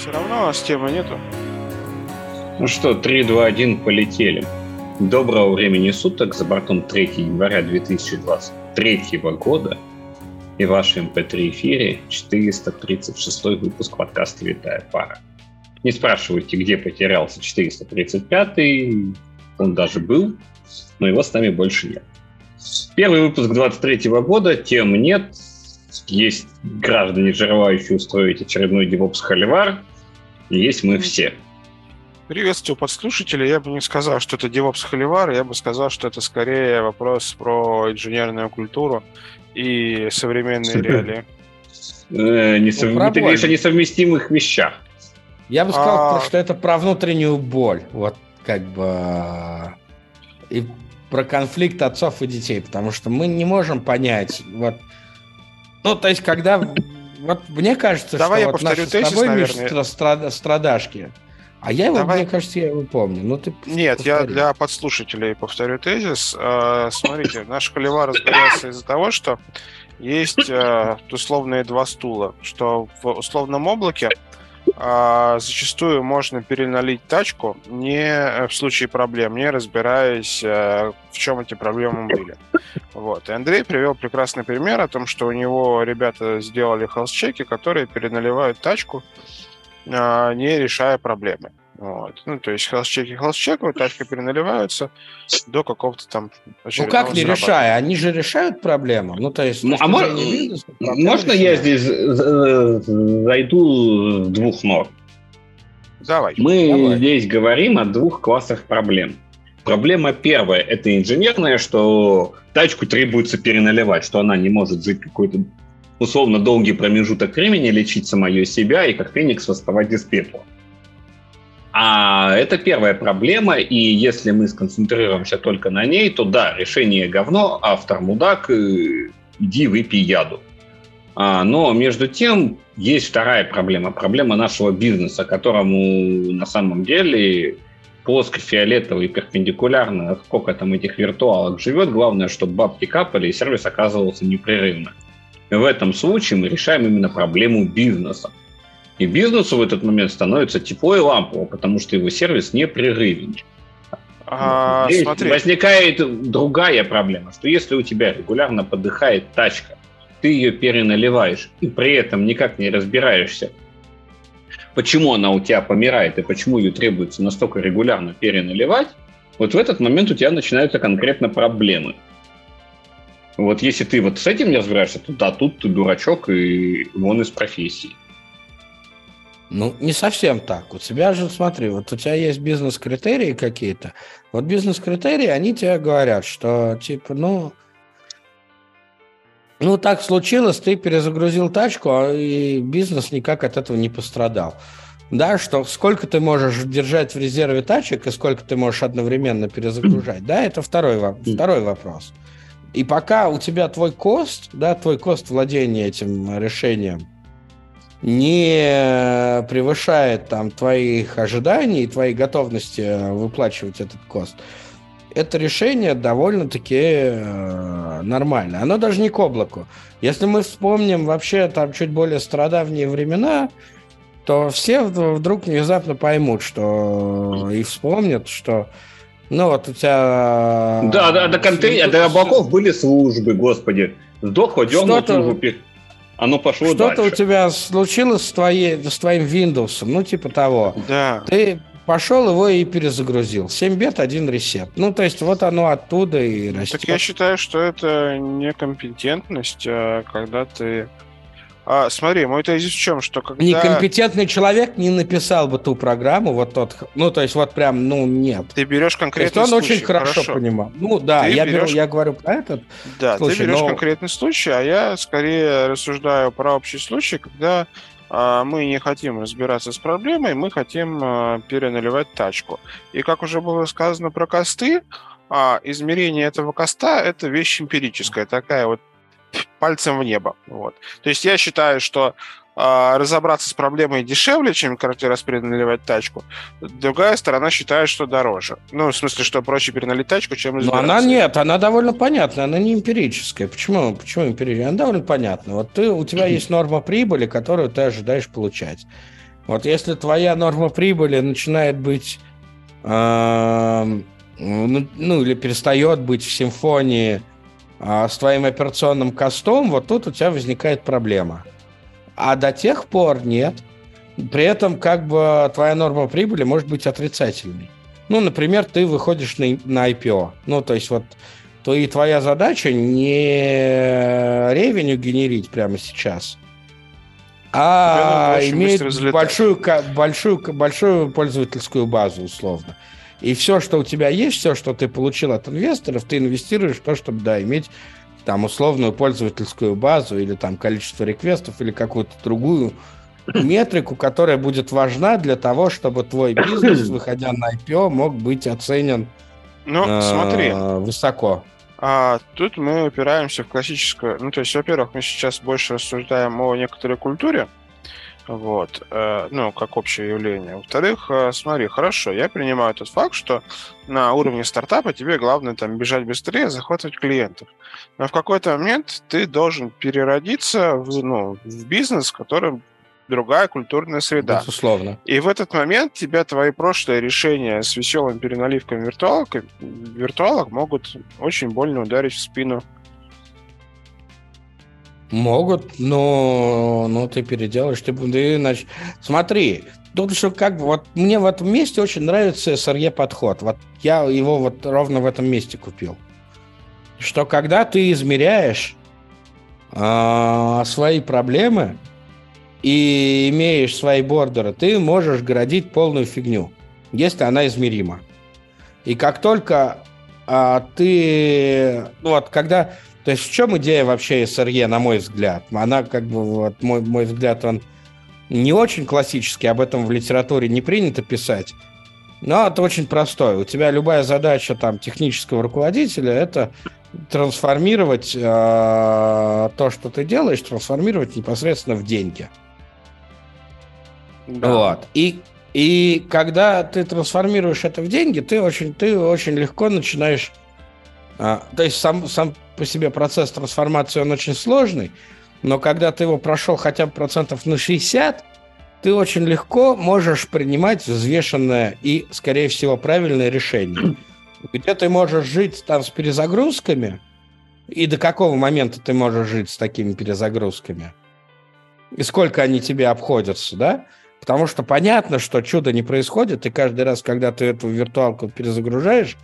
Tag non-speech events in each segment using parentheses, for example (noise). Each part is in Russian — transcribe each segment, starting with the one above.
Все равно у нас темы нету. Ну что, 3, 2, 1, полетели. Доброго времени суток, за бортом 3 января 2023 года и в вашем MP3 эфире 436 выпуск подкаста «Витая пара». Не спрашивайте, где потерялся 435 он даже был, но его с нами больше нет. Первый выпуск 23 года, тем нет, есть граждане, желающие устроить очередной DevOps холивар, есть мы все. Приветствую подслушателей. Я бы не сказал, что это DevOps холивар, я бы сказал, что это скорее вопрос про инженерную культуру и современные реалии. Э, не сов... ну, Ты говоришь о несовместимых вещах. Я бы сказал, а... что это про внутреннюю боль. Вот как бы... И про конфликт отцов и детей, потому что мы не можем понять, вот ну, то есть, когда... Вот мне кажется, Давай что я вот наши тезис, с тобой, наверное. страд... страдашки. А я его, Давай. мне кажется, я его помню. Ну, ты Нет, повтори. я для подслушателей повторю тезис. Э, смотрите, (laughs) наш холивар разбирается из-за того, что есть э, условные два стула, что в условном облаке зачастую можно переналить тачку не э, в случае проблем, не разбираясь, э, в чем эти проблемы были. Вот. И Андрей привел прекрасный пример о том, что у него ребята сделали хелс-чеки, которые переналивают тачку, а, не решая проблемы. Вот. Ну, то есть хелс-чеки хелс-чекают, тачка переналиваются до какого-то там Ну, как не решая? Они же решают проблему. Ну, то есть... Ну, а мож... бизнеса, можно решают. я здесь зайду с двух ног? Давай. Мы Давай. здесь говорим о двух классах проблем. Проблема первая – это инженерная, что тачку требуется переналивать, что она не может жить какой-то условно долгий промежуток времени, лечить самое себя и как феникс восставать из пепла. А это первая проблема, и если мы сконцентрируемся только на ней, то да, решение говно, автор мудак, иди выпей яду. А, но между тем есть вторая проблема, проблема нашего бизнеса, которому на самом деле плоско фиолетовый перпендикулярно, сколько там этих виртуалок живет, главное, чтобы бабки капали и сервис оказывался непрерывно. И в этом случае мы решаем именно проблему бизнеса. И бизнесу в этот момент становится тепло и лампово, потому что его сервис непрерывен. А, Здесь смотри. возникает другая проблема, что если у тебя регулярно подыхает тачка, ты ее переналиваешь и при этом никак не разбираешься, почему она у тебя помирает и почему ее требуется настолько регулярно переналивать, вот в этот момент у тебя начинаются конкретно проблемы. Вот если ты вот с этим не разбираешься, то да, тут ты дурачок и вон из профессии. Ну, не совсем так. У тебя же, смотри, вот у тебя есть бизнес-критерии какие-то. Вот бизнес-критерии, они тебе говорят, что, типа, ну, ну, так случилось, ты перезагрузил тачку, а и бизнес никак от этого не пострадал. Да, что сколько ты можешь держать в резерве тачек и сколько ты можешь одновременно перезагружать, да, это второй, второй вопрос. И пока у тебя твой кост, да, твой кост владения этим решением – не превышает там твоих ожиданий и твоей готовности выплачивать этот кост, это решение довольно-таки э, нормально. Оно даже не к облаку. Если мы вспомним вообще там чуть более страдавние времена, то все вдруг внезапно поймут, что и вспомнят, что ну вот у тебя... Да, да, до, контей... до облаков были службы, господи. Сдох, дернул службу оно пошло Что-то дальше. у тебя случилось с, твоей, с твоим Windows, ну типа того. Да. Ты пошел его и перезагрузил. 7 бет, один ресет. Ну, то есть вот оно оттуда и растет. Так я считаю, что это некомпетентность, а когда ты а, смотри, мой тезис в чем, что когда... Некомпетентный человек не написал бы ту программу, вот тот, ну, то есть вот прям, ну, нет. Ты берешь конкретный есть он случай, очень хорошо, хорошо понимал. Ну, да, я, берешь... беру, я говорю про этот Да, случай, ты берешь но... конкретный случай, а я скорее рассуждаю про общий случай, когда а, мы не хотим разбираться с проблемой, мы хотим а, переналивать тачку. И как уже было сказано про косты, а измерение этого коста – это вещь эмпирическая, такая вот пальцем в небо. Вот. То есть я считаю, что э, разобраться с проблемой дешевле, чем раз переналивать тачку. Другая сторона считает, что дороже. Ну, в смысле, что проще переналить тачку, чем Но она нет, она довольно понятная, она не эмпирическая. Почему? Почему эмпирическая? Она довольно понятна. Вот ты, у тебя есть норма прибыли, которую ты ожидаешь получать. Вот если твоя норма прибыли начинает быть, э, ну или перестает быть в симфонии э, с твоим операционным костом, вот тут у тебя возникает проблема. А до тех пор нет. При этом как бы твоя норма прибыли может быть отрицательной. Ну, например, ты выходишь на, на IPO. Ну, то есть вот то и твоя задача не ревеню генерить прямо сейчас, а иметь большую, большую, большую пользовательскую базу, условно. И все, что у тебя есть, все, что ты получил от инвесторов, ты инвестируешь в то, чтобы, да, иметь там условную пользовательскую базу или там количество реквестов или какую-то другую (coughs) метрику, которая будет важна для того, чтобы твой бизнес, (coughs) выходя на IPO, мог быть оценен ну, э, смотри. высоко. А тут мы упираемся в классическую... Ну, то есть, во-первых, мы сейчас больше рассуждаем о некоторой культуре, вот, э, ну, как общее явление. Во-вторых, э, смотри, хорошо, я принимаю тот факт, что на уровне стартапа тебе главное там бежать быстрее, захватывать клиентов. Но в какой-то момент ты должен переродиться в, ну, в бизнес, который другая культурная среда. Безусловно. И в этот момент тебя твои прошлые решения с веселым переналивком виртуалок, виртуалок могут очень больно ударить в спину. Могут, но, но ты переделаешь, ты, ты значит, смотри, тут что как вот мне в этом месте очень нравится SRE подход. Вот я его вот ровно в этом месте купил. Что когда ты измеряешь э, свои проблемы, и имеешь свои бордеры, ты можешь градить полную фигню, если она измерима. И как только а, ты... Ну вот, когда... То есть в чем идея вообще SRE, на мой взгляд? Она как бы, вот мой, мой взгляд, он не очень классический, об этом в литературе не принято писать. Но это очень простое. У тебя любая задача там технического руководителя это трансформировать э, то, что ты делаешь, трансформировать непосредственно в деньги. Да. Вот. И, и когда ты трансформируешь это в деньги, ты очень, ты очень легко начинаешь... А, то есть сам, сам по себе процесс трансформации, он очень сложный, но когда ты его прошел хотя бы процентов на 60, ты очень легко можешь принимать взвешенное и, скорее всего, правильное решение. (clears throat) Где ты можешь жить там с перезагрузками, и до какого момента ты можешь жить с такими перезагрузками, и сколько они тебе обходятся, да? Потому что понятно, что чудо не происходит, и каждый раз, когда ты эту виртуалку перезагружаешь,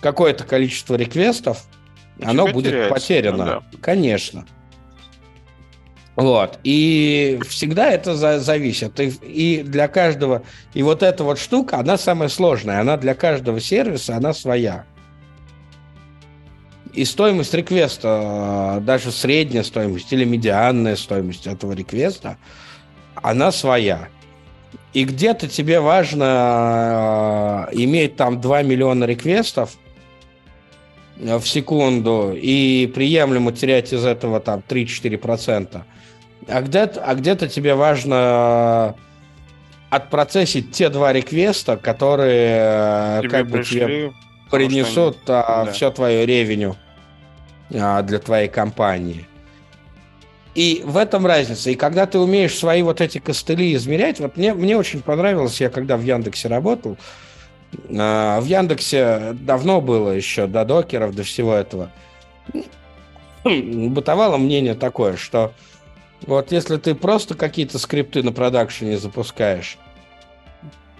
какое-то количество реквестов, оно будет теряется. потеряно. Ну, да. Конечно. Вот. И всегда это за, зависит. И, и для каждого... И вот эта вот штука, она самая сложная. Она для каждого сервиса, она своя. И стоимость реквеста, даже средняя стоимость или медианная стоимость этого реквеста, она своя. И где-то тебе важно э, иметь там 2 миллиона реквестов э, в секунду и приемлемо терять из этого там 3-4%. А где-то, а где-то тебе важно отпроцессить те два реквеста, которые тебе как бы тебе принесут а, да. все твое ревеню а, для твоей компании. И в этом разница. И когда ты умеешь свои вот эти костыли измерять, вот мне, мне очень понравилось, я когда в Яндексе работал, э, в Яндексе давно было еще, до докеров, до всего этого, бытовало мнение такое, что вот если ты просто какие-то скрипты на продакшене запускаешь,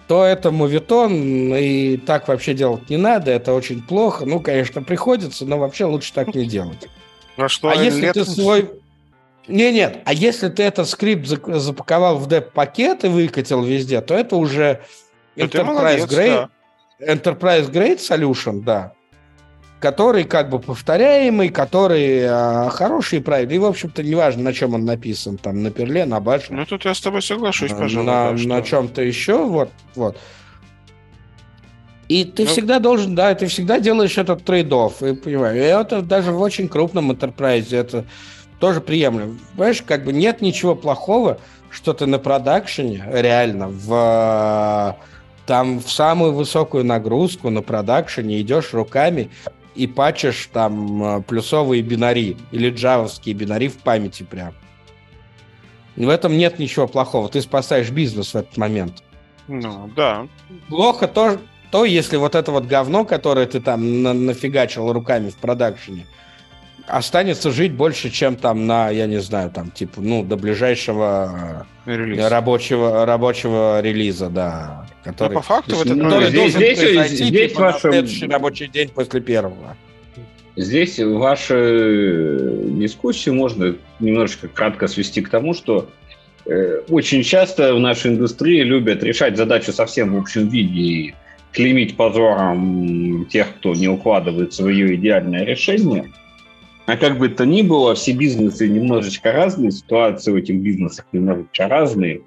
то это мувитон, и так вообще делать не надо, это очень плохо. Ну, конечно, приходится, но вообще лучше так не делать. А, что, а если летом... ты свой не, нет, а если ты этот скрипт запаковал в deb-пакет и выкатил везде, то это уже Enterprise, молодец, Grade, да. Enterprise Grade Solution, да, который как бы повторяемый, который а, хороший и правильный. И, в общем-то, неважно, на чем он написан, там, на Perl е, на bash е. Ну, тут я с тобой соглашусь, пожалуй. На, да, на чем-то еще, вот, вот. И ты ну, всегда должен, да, ты всегда делаешь этот trade-off, и понимаешь, и это даже в очень крупном enterprise, это тоже приемлемо. Понимаешь, как бы нет ничего плохого, что ты на продакшене реально в там в самую высокую нагрузку на продакшене идешь руками и пачешь там плюсовые бинари или джавовские бинари в памяти прям. В этом нет ничего плохого. Ты спасаешь бизнес в этот момент. Ну, да. Плохо то, то если вот это вот говно, которое ты там на нафигачил руками в продакшене, останется жить больше, чем там на, я не знаю, там, типа, ну, до ближайшего Релиз. рабочего, рабочего релиза, да. Который, Но по факту в этот который здесь, должен здесь, произойти здесь типа, вашем... на следующий рабочий день после первого. Здесь вашу дискуссию можно немножечко кратко свести к тому, что э, очень часто в нашей индустрии любят решать задачу совсем в общем виде и клеймить позором тех, кто не укладывает свое идеальное решение. А как бы то ни было, все бизнесы немножечко разные, ситуации в этих бизнесах немножечко разные,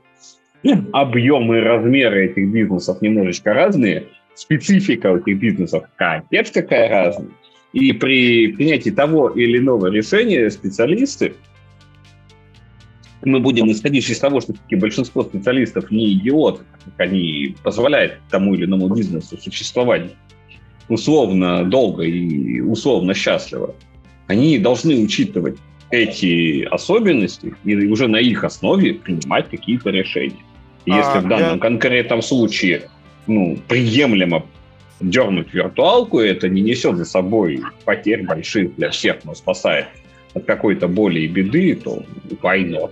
(clears throat) объемы и размеры этих бизнесов немножечко разные, специфика этих бизнесов капец какая разная. И при принятии того или иного решения специалисты, мы будем исходить из того, что таки большинство специалистов не идиоты, как они позволяют тому или иному бизнесу существовать условно долго и условно счастливо, они должны учитывать эти особенности и уже на их основе принимать какие-то решения. И если а, в данном я... конкретном случае ну, приемлемо дернуть виртуалку, это не несет за собой потерь больших для всех, но спасает от какой-то боли и беды, то why not?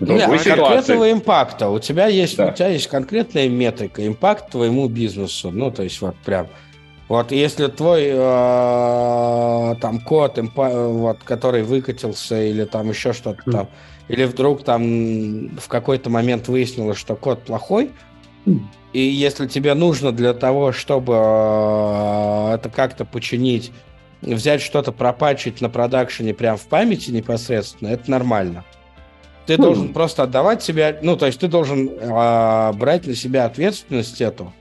Нет, а конкретного импакта. У тебя есть, да. у тебя есть конкретная метрика, импакт твоему бизнесу. Ну, то есть вот прям. Вот если твой э, там код, импа, вот, который выкатился, или там еще что-то mm. там, или вдруг там в какой-то момент выяснилось, что код плохой, mm. И если тебе нужно для того, чтобы э, это как-то починить, взять что-то пропачить на продакшене прямо в памяти непосредственно, это нормально. Ты хм. должен просто отдавать себя, ну, то есть ты должен э, брать на себя ответственность эту.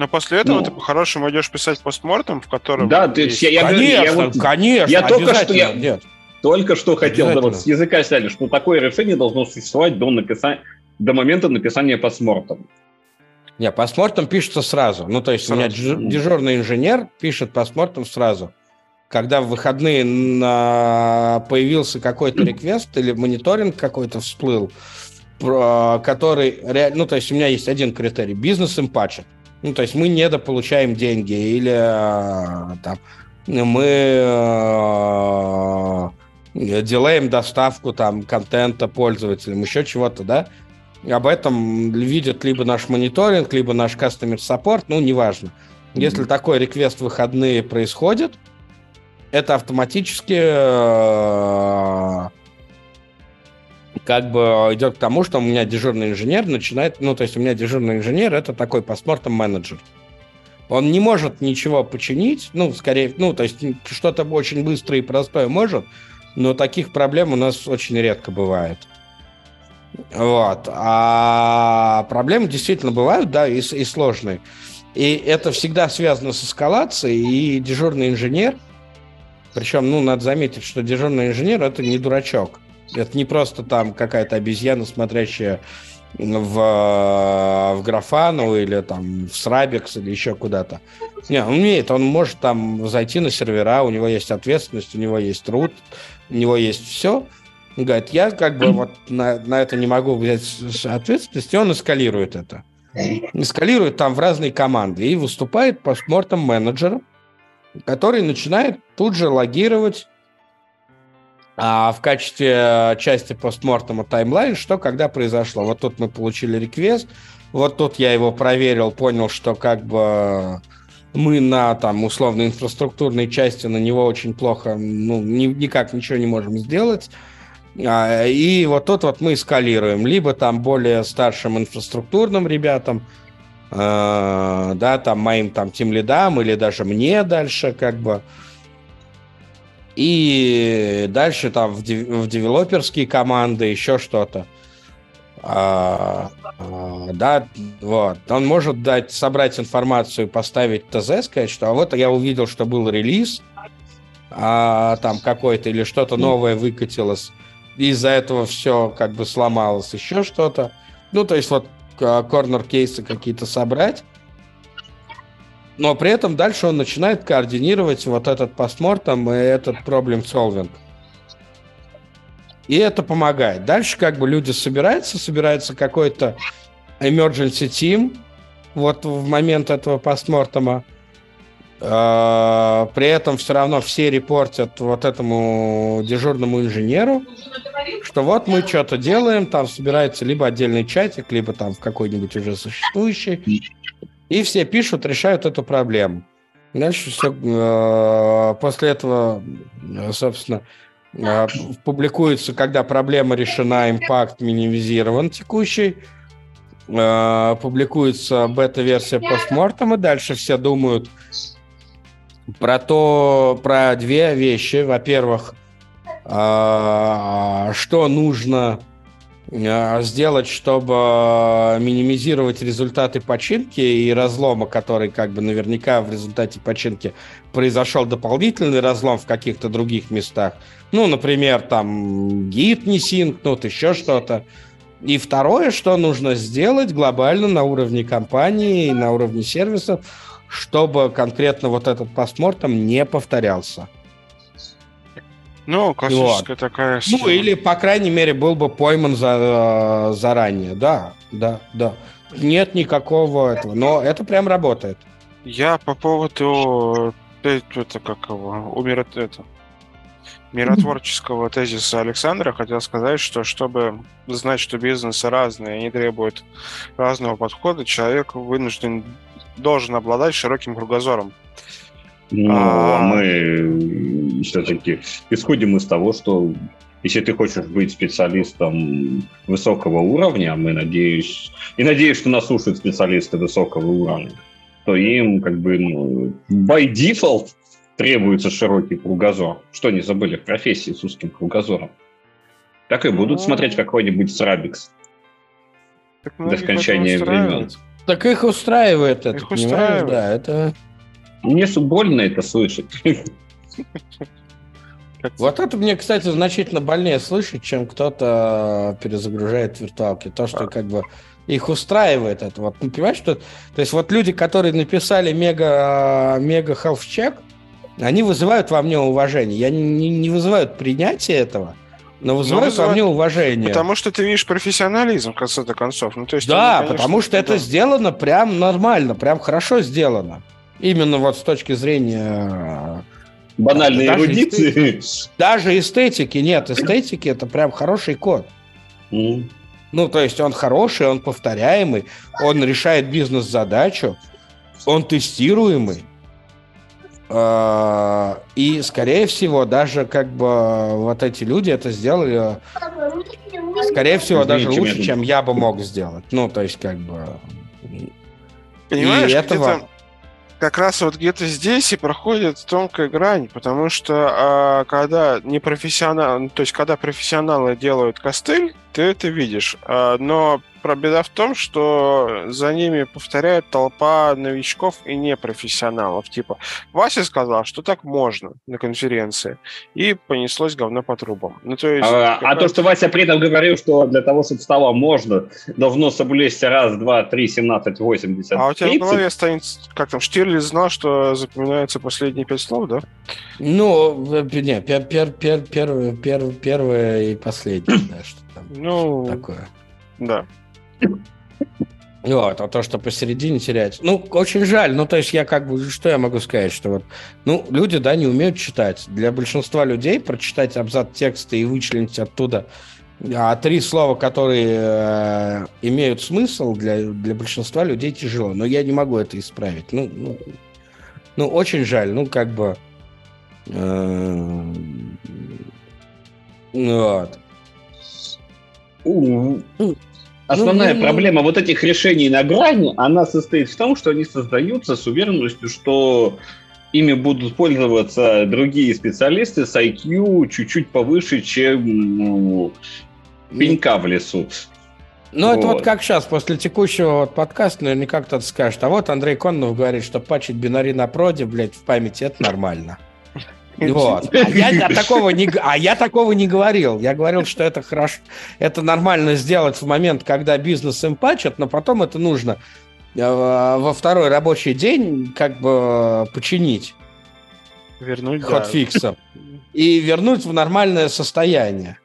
Но после этого ну, ты по-хорошему идешь писать постмортом, в котором... Да, ты, есть... я, я, конечно, я, вот, конечно, я только что, я, нет. только что хотел да, вот с языка сняли, что такое решение должно существовать до, написания, до момента написания постмортом. Не, паспортом пишется сразу. Ну, то есть сразу. у меня дежурный инженер пишет паспортом сразу. Когда в выходные на... появился какой-то реквест или мониторинг какой-то всплыл, который... Ну, то есть у меня есть один критерий. Бизнес им пачет. Ну, то есть мы недополучаем деньги или а, там мы э, делаем доставку там контента пользователям, еще чего-то, да, об этом видят либо наш мониторинг, либо наш customer support, ну, неважно. Mm-hmm. Если такой реквест в выходные происходит, это автоматически э, как бы идет к тому, что у меня дежурный инженер начинает, ну, то есть у меня дежурный инженер это такой паспортом менеджер. Он не может ничего починить, ну, скорее, ну, то есть что-то очень быстрое и простое может, но таких проблем у нас очень редко бывает. Вот. А проблемы действительно бывают, да, и, и сложные. И это всегда связано с эскалацией, и дежурный инженер, причем, ну, надо заметить, что дежурный инженер – это не дурачок. Это не просто там какая-то обезьяна, смотрящая в, в Графану или там в Срабекс или еще куда-то. Не, он умеет, он может там зайти на сервера, у него есть ответственность, у него есть труд, у него есть все – говорит, я как бы вот на, на это не могу взять ответственность, и он эскалирует это. Эскалирует там в разные команды и выступает постмортом менеджером, который начинает тут же логировать а в качестве части постмортема таймлайн, что когда произошло. Вот тут мы получили реквест, вот тут я его проверил, понял, что как бы мы на там условно инфраструктурной части на него очень плохо, ну, ни, никак ничего не можем сделать. А, и вот тут вот мы эскалируем. Либо там более старшим инфраструктурным ребятам, э, да, там моим там тем лидам или даже мне дальше как бы. И дальше там в, дев- в девелоперские команды, еще что-то. А, а, да, вот. Он может дать, собрать информацию, поставить ТЗ, сказать, что а вот я увидел, что был релиз, а, там какой-то или что-то новое выкатилось из-за этого все как бы сломалось, еще что-то. Ну, то есть вот корнер-кейсы какие-то собрать. Но при этом дальше он начинает координировать вот этот постмортом и этот проблем solving. И это помогает. Дальше как бы люди собираются, собирается какой-то emergency team, вот в момент этого постмортема. А, при этом все равно все репортят вот этому дежурному инженеру, что вот мы что-то делаем, там собирается либо отдельный чатик, либо там в какой-нибудь уже существующий, и все пишут, решают эту проблему. Дальше все, а, после этого, собственно, а, публикуется, когда проблема решена, импакт минимизирован текущий, публикуется бета-версия постмортема, дальше все думают, про то, про две вещи. Во-первых, а, что нужно сделать, чтобы минимизировать результаты починки и разлома, который как бы наверняка в результате починки произошел дополнительный разлом в каких-то других местах. Ну, например, там гид не синкнут, еще что-то. И второе, что нужно сделать глобально на уровне компании, на уровне сервисов, чтобы конкретно вот этот постмортом не повторялся. Ну, классическая вот. такая... Ну, или, по крайней мере, был бы пойман за, заранее. Да, да, да. Нет никакого этого. Но это прям работает. Я по поводу... Это как его... Умирот... Это, миротворческого тезиса Александра хотел сказать, что чтобы знать, что бизнесы разные, они требуют разного подхода, человек вынужден должен обладать широким кругозором. Ну, а... мы все-таки исходим из того, что если ты хочешь быть специалистом высокого уровня, мы надеюсь, и надеюсь, что нас слушают специалисты высокого уровня, то им как бы ну, by default требуется широкий кругозор. Что не забыли в профессии с узким кругозором. Так и будут ну... смотреть какой-нибудь Срабикс до скончания времен. Так их устраивает это, их понимаешь? Устраивает. Да, это... Мне больно это слышать. (laughs) Вот это мне, кстати, значительно больнее слышать, чем кто-то перезагружает виртуалки. То, что как бы их устраивает это. Вот, ну, понимаешь, что... То есть вот люди, которые написали мега, мега health check, они вызывают во мне уважение. Я не, не вызывают принятие этого, но ну, во мне уважение. Потому что ты видишь профессионализм, в конце-то концов. Ну, то есть да, они, конечно, потому что да. это сделано прям нормально, прям хорошо сделано. Именно вот с точки зрения... Банальной даже эрудиции. Эстетики, даже эстетики. Нет, эстетики это прям хороший код. Mm. Ну, то есть он хороший, он повторяемый, он решает бизнес-задачу, он тестируемый. А, и, скорее всего, даже как бы вот эти люди это сделали, скорее всего, Извините, даже лучше, чем я бы мог сделать. Ну, то есть, как бы... Понимаешь, и этого как раз вот где-то здесь и проходит тонкая грань, потому что а, когда не профессионал, то есть когда профессионалы делают костыль, ты это видишь, а, но беда в том, что за ними повторяет толпа новичков и непрофессионалов. Типа, Вася сказал, что так можно на конференции, и понеслось говно по трубам. Ну, то есть, а, а то, что Вася при этом говорил, что для того, чтобы стало можно, давно соблезть раз, два, три, семнадцать, восемьдесят, А у тебя 30? в голове стоит, как там, Штирлиц знал, что запоминаются последние пять слов, да? Ну, э, не, пер, пер, пер, пер, пер, первое и последнее, да, что ну, такое. Да. Вот, а то, что посередине терять. Ну, очень жаль. Ну, то есть я как бы, что я могу сказать, что вот, ну, люди, да, не умеют читать. Для большинства людей прочитать абзац текста и вычленить оттуда а три слова, которые э, имеют смысл, для, для большинства людей тяжело. Но я не могу это исправить. Ну, ну, ну очень жаль. Ну, как бы... Э, вот. Основная ну, проблема вот этих решений на грани, она состоит в том, что они создаются с уверенностью, что ими будут пользоваться другие специалисты с IQ чуть-чуть повыше, чем ну, пенька в лесу. Ну, вот. это вот как сейчас, после текущего вот подкаста, наверняка кто-то скажет, а вот Андрей Коннов говорит, что пачить бинари на проде, блядь, в памяти, это нормально. Вот. А я, такого не, а я такого не говорил. Я говорил, что это хорошо, это нормально сделать в момент, когда бизнес им пачет, но потом это нужно э, во второй рабочий день как бы починить. Вернуть, ход да. И вернуть в нормальное состояние.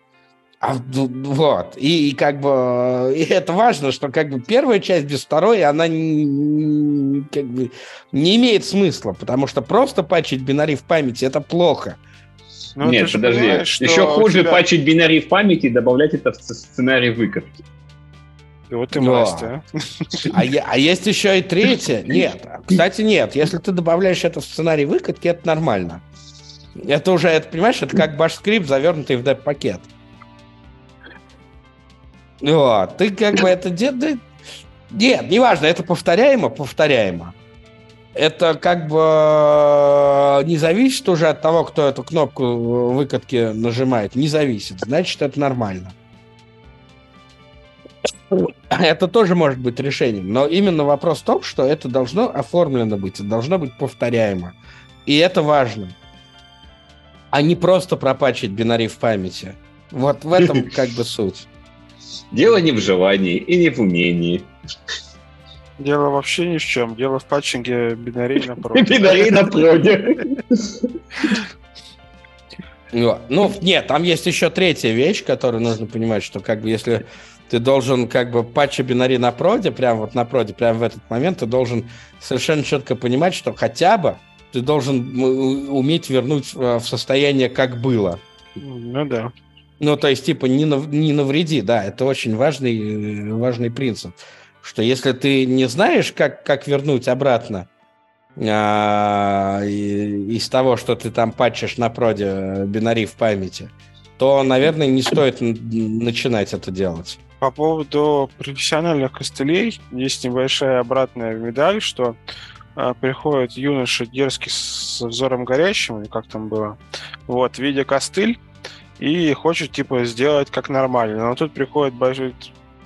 А, вот. И, и как бы и это важно, что как бы первая часть без второй, она не, как бы не имеет смысла, потому что просто пачить бинари в памяти это плохо. Ну, Нет, подожди. Еще хуже тебя... пачить бинари в памяти и добавлять это в сценарий выкатки. И вот и мразь, а. А, а есть еще и третье. Нет. Кстати, нет. Если ты добавляешь это в сценарий выкатки, это нормально. Это уже, это, понимаешь, это как баш-скрипт, завернутый в деп-пакет. Вот. Ты как бы это... Нет, неважно, это повторяемо, повторяемо. Это как бы э, не зависит уже от того, кто эту кнопку выкатки нажимает. Не зависит. Значит, это нормально. Это тоже может быть решением. Но именно вопрос в том, что это должно оформлено быть, это должно быть повторяемо. И это важно. А не просто пропачить бинари в памяти. Вот в этом как бы суть. Дело не в желании и не в умении. Дело вообще ни в чем. Дело в патчинге бинарей (laughs) на проде. Бинарей на проде. Ну, нет, там есть еще третья вещь, которую нужно понимать, что как бы если ты должен как бы патчи бинари на проде, прямо вот на проде, прямо в этот момент, ты должен совершенно четко понимать, что хотя бы ты должен уметь вернуть в состояние, как было. Ну да. Ну, то есть, типа, не, нав, не навреди, да, это очень важный, важный принцип. Что если ты не знаешь, как, как вернуть обратно а, из того, что ты там патчишь на проде бинари в памяти, то, наверное, не стоит начинать это делать. По поводу профессиональных костылей есть небольшая обратная медаль, что э, приходит юноша дерзкий с взором горящим, или как там было, вот, видя костыль, и хочет, типа, сделать как нормально. Но тут приходит большой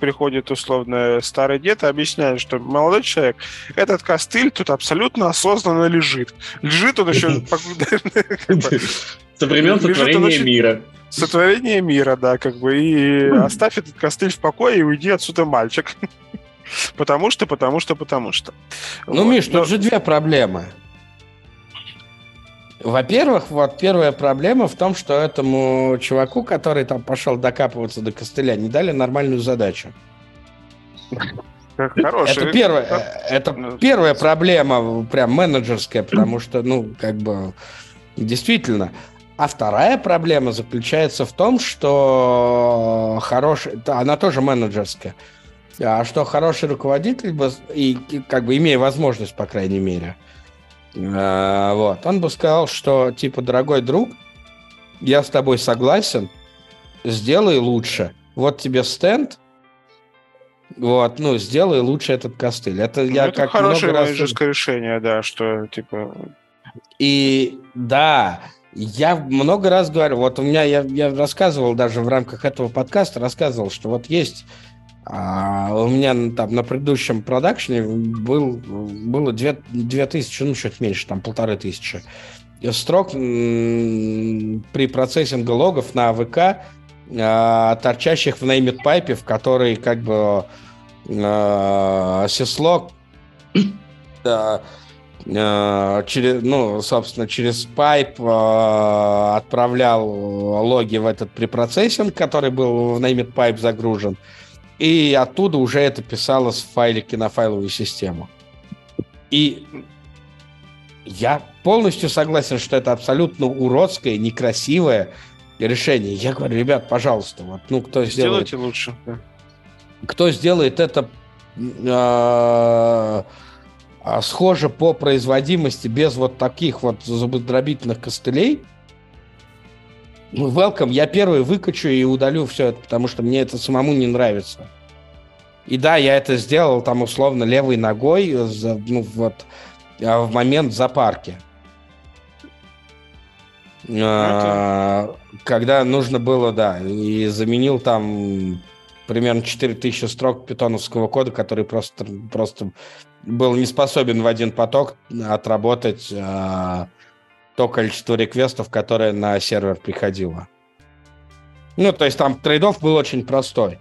приходит условно старый дед и объясняет, что молодой человек, этот костыль тут абсолютно осознанно лежит. Лежит он еще... (laughs) (laughs) Со времен сотворения мира. Сотворение мира, да, как бы. И оставь этот костыль в покое и уйди отсюда, мальчик. (laughs) Потому что, потому что, потому что. Ну, Миш, тут же две проблемы. Во-первых, вот первая проблема в том, что этому чуваку, который там пошел докапываться до костыля, не дали нормальную задачу. Хороший. Это первая, это ну, первая проблема, прям менеджерская, потому что, ну, как бы, действительно. А вторая проблема заключается в том, что хороший, она тоже менеджерская, а что хороший руководитель, и как бы имея возможность, по крайней мере, а, вот. Он бы сказал, что, типа, дорогой друг, я с тобой согласен, сделай лучше. Вот тебе стенд, вот, ну, сделай лучше этот костыль. Это ну, я это как хорошее менеджерское раз... решение, да, что, типа... И, да, я много раз говорю, вот у меня, я, я рассказывал даже в рамках этого подкаста, рассказывал, что вот есть а у меня там на предыдущем продакшене был, было 2, 2 тысячи, ну, чуть меньше, там полторы тысячи строк при процессинге логов на AWK, а, торчащих в named pipe е, в который как бы а, syslog (coughs) а, через, ну, собственно, через pipe отправлял логи в этот препроцессинг, который был в named pipe загружен. И оттуда уже это писалось в файлике на файловую систему. И я полностью согласен, что это абсолютно уродское, некрасивое решение. Я говорю, ребят, пожалуйста, вот, ну, кто сделает... Сделайте лучше. Кто сделает это э, схоже по производимости без вот таких вот зубодробительных костылей, welcome, я первый выкачу и удалю все это, потому что мне это самому не нравится. И да, я это сделал там условно левой ногой, ну вот, а, в момент запарки. А, когда нужно было, да, и заменил там примерно 4000 строк питоновского кода, который просто, просто был не способен в один поток отработать а, то количество реквестов, которое на сервер приходило. Ну, то есть там трейдов был очень простой.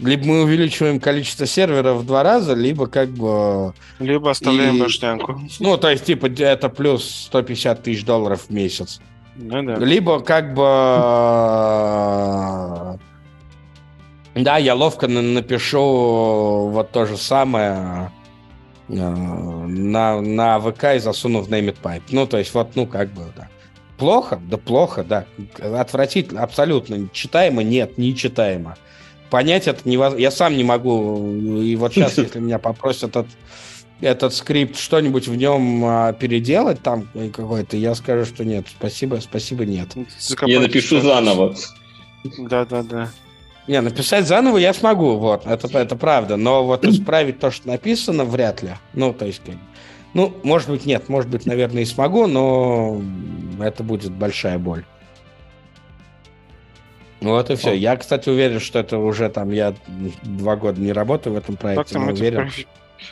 Либо мы увеличиваем количество серверов в два раза, либо как бы... Либо оставляем и... баштянку. Ну, то есть, типа, это плюс 150 тысяч долларов в месяц. Ну, да. Либо как бы Да, я ловко напишу вот то же самое на, на ВК и засуну в Name Pipe. Ну, то есть, вот, ну, как бы, да. Плохо? Да плохо, да. Отвратительно, абсолютно. Читаемо? Нет, не читаемо. Понять это невозможно. Я сам не могу. И вот сейчас, если меня попросят этот, этот скрипт что-нибудь в нем а, переделать там какой-то, я скажу, что нет. Спасибо, спасибо, нет. Я напишу заново. Да, да, да. Не, написать заново я смогу, вот, это, это правда, но вот (clears throat) исправить то, что написано, вряд ли. Ну, то есть, ну, может быть, нет, может быть, наверное, и смогу, но это будет большая боль. Вот и все. Я, кстати, уверен, что это уже там, я два года не работаю в этом проекте, но уверен, профи...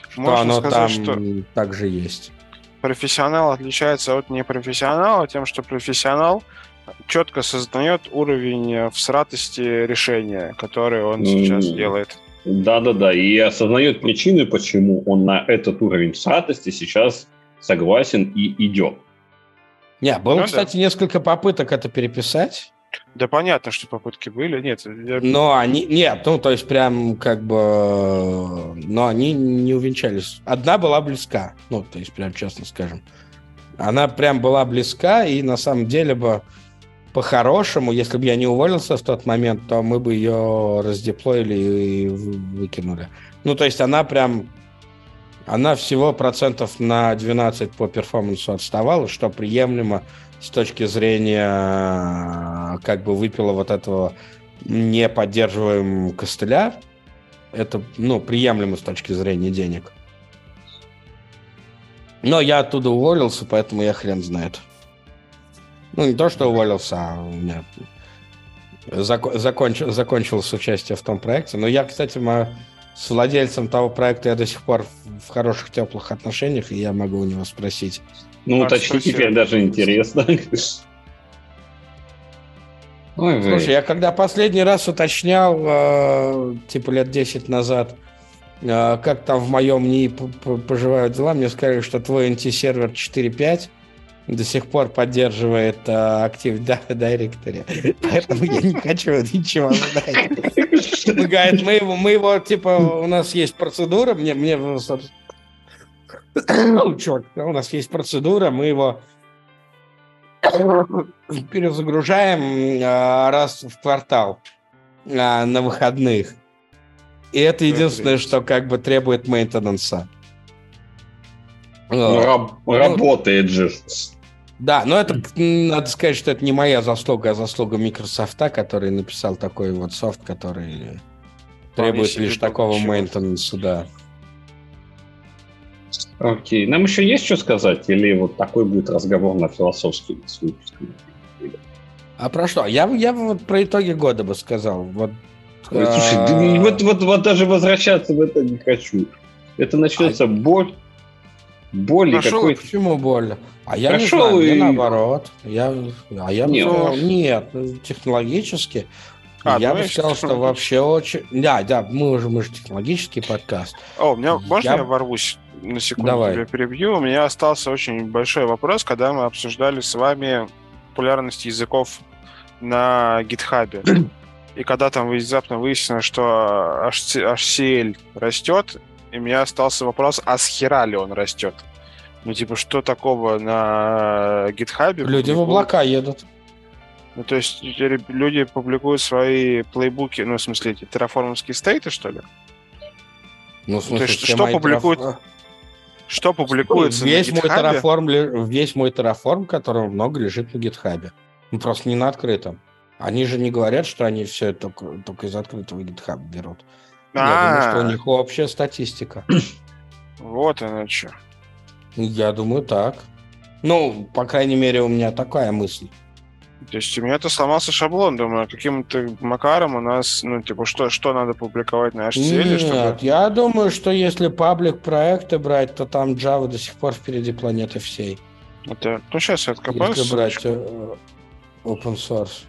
что Можно оно сказать, там что также есть. Профессионал отличается от непрофессионала тем, что профессионал четко создает уровень всратости решения, который он сейчас mm. делает. Да-да-да, и осознает причины, почему он на этот уровень всратости сейчас согласен и идет. Не, было, ну, кстати, да. несколько попыток это переписать. Да понятно, что попытки были, нет. Я... Но они, нет, ну, то есть прям как бы, но они не увенчались. Одна была близка, ну, то есть прям честно скажем. Она прям была близка, и на самом деле бы по-хорошему, если бы я не уволился в тот момент, то мы бы ее раздеплоили и выкинули. Ну, то есть она прям, она всего процентов на 12 по перформансу отставала, что приемлемо с точки зрения как бы выпила вот этого не поддерживаем костыля. Это, ну, приемлемо с точки зрения денег. Но я оттуда уволился, поэтому я хрен знает. Ну, не то, что уволился, а у меня зак- закончил, закончил с участием в том проекте. Но я, кстати, с владельцем того проекта я до сих пор в хороших, теплых отношениях, и я могу у него спросить, ну, уточни теперь даже интересно. Ой, Слушай, я когда последний раз уточнял, э, типа лет 10 назад, э, как там в моем НИИ поживают дела, мне сказали, что твой NT-сервер 4.5 до сих пор поддерживает э, актив (laughs) директоре. Поэтому я не хочу ничего знать. Говорит, мы его, мы его, типа, у нас есть процедура, мне, мне, (coughs) черт, у нас есть процедура, мы его перезагружаем а, раз в квартал а, на выходных. И это единственное, что как бы требует мейнтенанса. Ну, раб- ну, работает же. Да, но это, надо сказать, что это не моя заслуга, а заслуга Microsoft, который написал такой вот софт, который требует лишь такого мейнтенанса, да. Окей. Нам еще есть что сказать? Или вот такой будет разговор на философский с выпуском? А про что? Я, я вот про итоги года бы сказал. Вот, Ой, слушай, а... вот, вот, вот даже возвращаться в это не хочу. Это начнется а... боль. Боль Прошел, какой Почему боль? А я Прошел не знаю, и... наоборот. Я, а я нет, сказал, нет, технологически. А, я бы сказал, что вообще очень... Да, да, мы уже, мы же технологический подкаст. О, у меня, можно я, я ворвусь? на секунду Давай. тебя перебью. У меня остался очень большой вопрос, когда мы обсуждали с вами популярность языков на гитхабе. (clears throat) И когда там внезапно выяснилось, что HCL растет, и у меня остался вопрос, а с хера ли он растет? Ну, типа, что такого на гитхабе? Люди в облака едут. Ну, то есть люди публикуют свои плейбуки, ну, в смысле, эти терраформовские стейты, что ли? Ну, в смысле, то есть, что публикуют... Терраф... Что публикуется весь на мой Terraform, Весь мой Terraform, которого много, лежит на гитхабе. Ну, просто не на открытом. Они же не говорят, что они все только, только из открытого GitHub берут. Я думаю, что у а. них общая статистика. (coughs) Вот она что. Я думаю, так. Ну, по крайней мере, у меня такая мысль. То есть у меня это сломался шаблон, думаю, каким-то макаром у нас, ну, типа, что, что надо публиковать на HCL? Нет, чтобы... я думаю, что если паблик проекты брать, то там Java до сих пор впереди планеты всей. Это, ну, сейчас я откопаю. Если брать э, open source.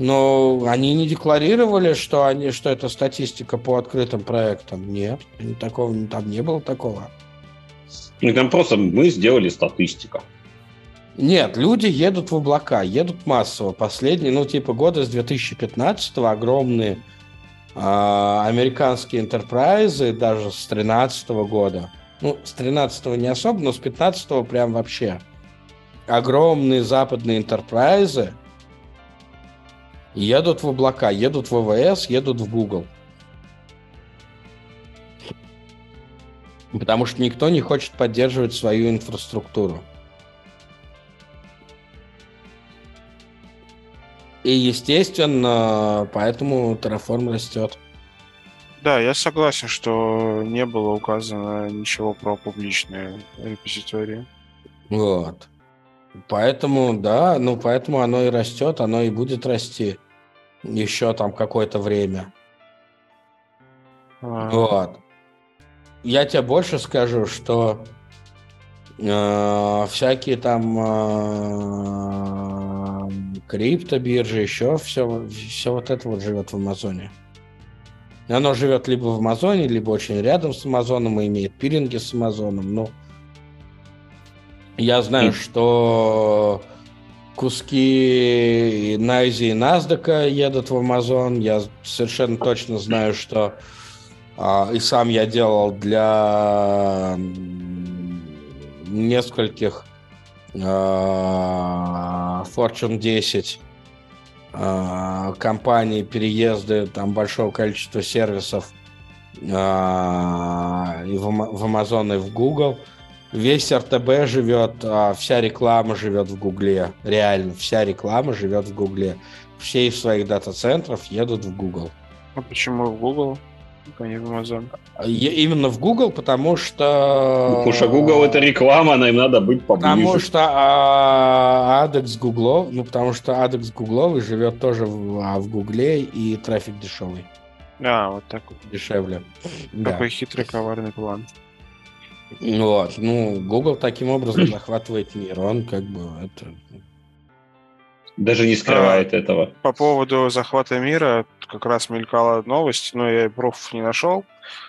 Но они не декларировали, что, они, что это статистика по открытым проектам. Нет, такого, там не было такого. Ну, там просто мы сделали статистику. Нет, люди едут в облака, едут массово. Последние, ну, типа года с 2015 огромные э, американские интерпрайзы, даже с 2013 года. Ну, с 13 не особо, но с 15 прям вообще. Огромные западные интерпрайзы едут в облака, едут в ВВС, едут в Google. Потому что никто не хочет поддерживать свою инфраструктуру. И, естественно, поэтому Terraform растет. Да, я согласен, что не было указано ничего про публичные репозитории. Вот. Поэтому, да, ну поэтому оно и растет, оно и будет расти еще там какое-то время. А... Вот. Я тебе больше скажу, что э, всякие там э, криптобиржи, еще все, все вот это вот живет в Амазоне. Оно живет либо в Амазоне, либо очень рядом с Амазоном и имеет пилинги с Амазоном. Но я знаю, и... что куски Найзи и Наздока едут в Амазон. Я совершенно точно знаю, что а, и сам я делал для нескольких а, Fortune 10 а, компаний переезды там большого количества сервисов а, и в, в Amazon и в Google. Весь РТБ живет, вся реклама живет в Гугле. Реально, вся реклама живет в Гугле. Все из своих дата-центров едут в Google. А почему в Google? а не в Amazon. Именно в Google, потому что... Ну, потому что Google это реклама, нам надо быть поближе. Потому что а, Адекс Google, ну потому что Адекс Google живет тоже в, а, в Гугле и трафик дешевый. А, вот так вот. Дешевле. Какой да. хитрый, коварный план. Вот, ну, Google таким образом захватывает мир. Он как бы это даже не скрывает а, этого. По поводу захвата мира как раз мелькала новость, но я профов не нашел,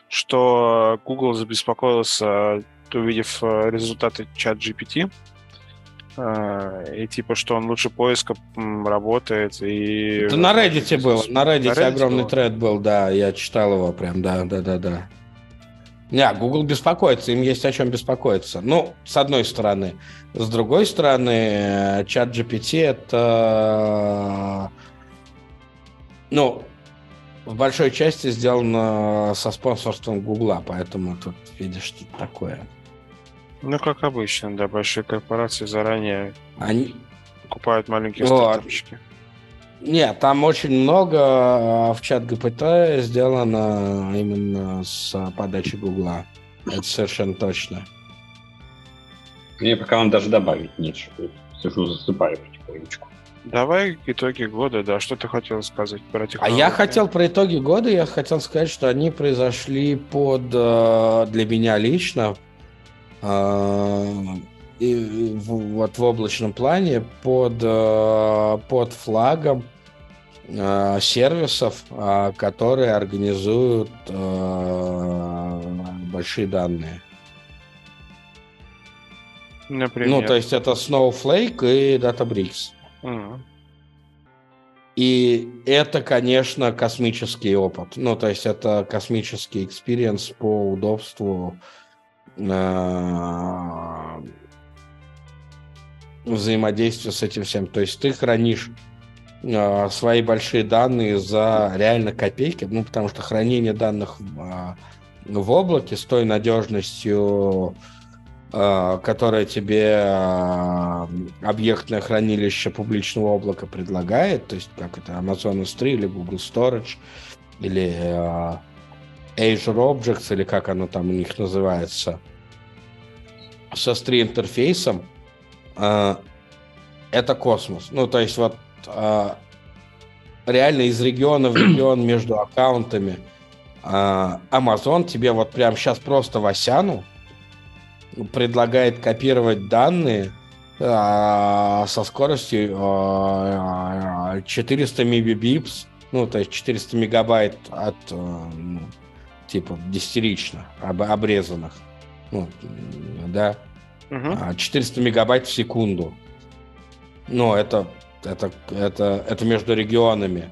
что Google забеспокоился, увидев э, результаты чат GPT, э, и типа, что он лучше поиска работает. И... Это на Reddit было, на Reddit, на Reddit огромный было? тред был, да, я читал его прям, да, да, да, да. Не, Google беспокоится, им есть о чем беспокоиться. Ну, с одной стороны. С другой стороны, чат GPT это... Ну, в большой части сделано со спонсорством Гугла, поэтому тут видишь, что такое. Ну, как обычно, да, большие корпорации заранее Они... покупают маленькие вот. стартапчики. Нет, там очень много а, в чат ГПТ сделано именно с подачи Гугла. Это совершенно точно. Мне пока вам даже добавить нечего. Сижу, засыпаю потихонечку. Давай итоги года, да, что ты хотел сказать про технологии? А я хотел про итоги года, я хотел сказать, что они произошли под, э, для меня лично, и вот в облачном плане под, под флагом Э, сервисов, э, которые организуют э, большие данные. Например? Ну, то есть это Snowflake и Databricks. Mm. И это, конечно, космический опыт. Ну, то есть это космический experience по удобству э, взаимодействия с этим всем. То есть ты хранишь а, свои большие данные за реально копейки, ну, потому что хранение данных в, в облаке с той надежностью, а, которая тебе а, объектное хранилище публичного облака предлагает, то есть как это Amazon S3 или Google Storage или Azure Objects, или как оно там у них называется, со S3 интерфейсом, это космос. Ну, то есть вот а, реально из региона в регион (clears throat) между аккаунтами. А, Amazon тебе вот прям сейчас просто Васяну предлагает копировать данные а, со скоростью а, 400 мегабипс, ну, то есть 400 мегабайт от, а, ну, типа, десятирично об, обрезанных, ну, да, угу. 400 мегабайт в секунду Ну, это, это, это, это между регионами.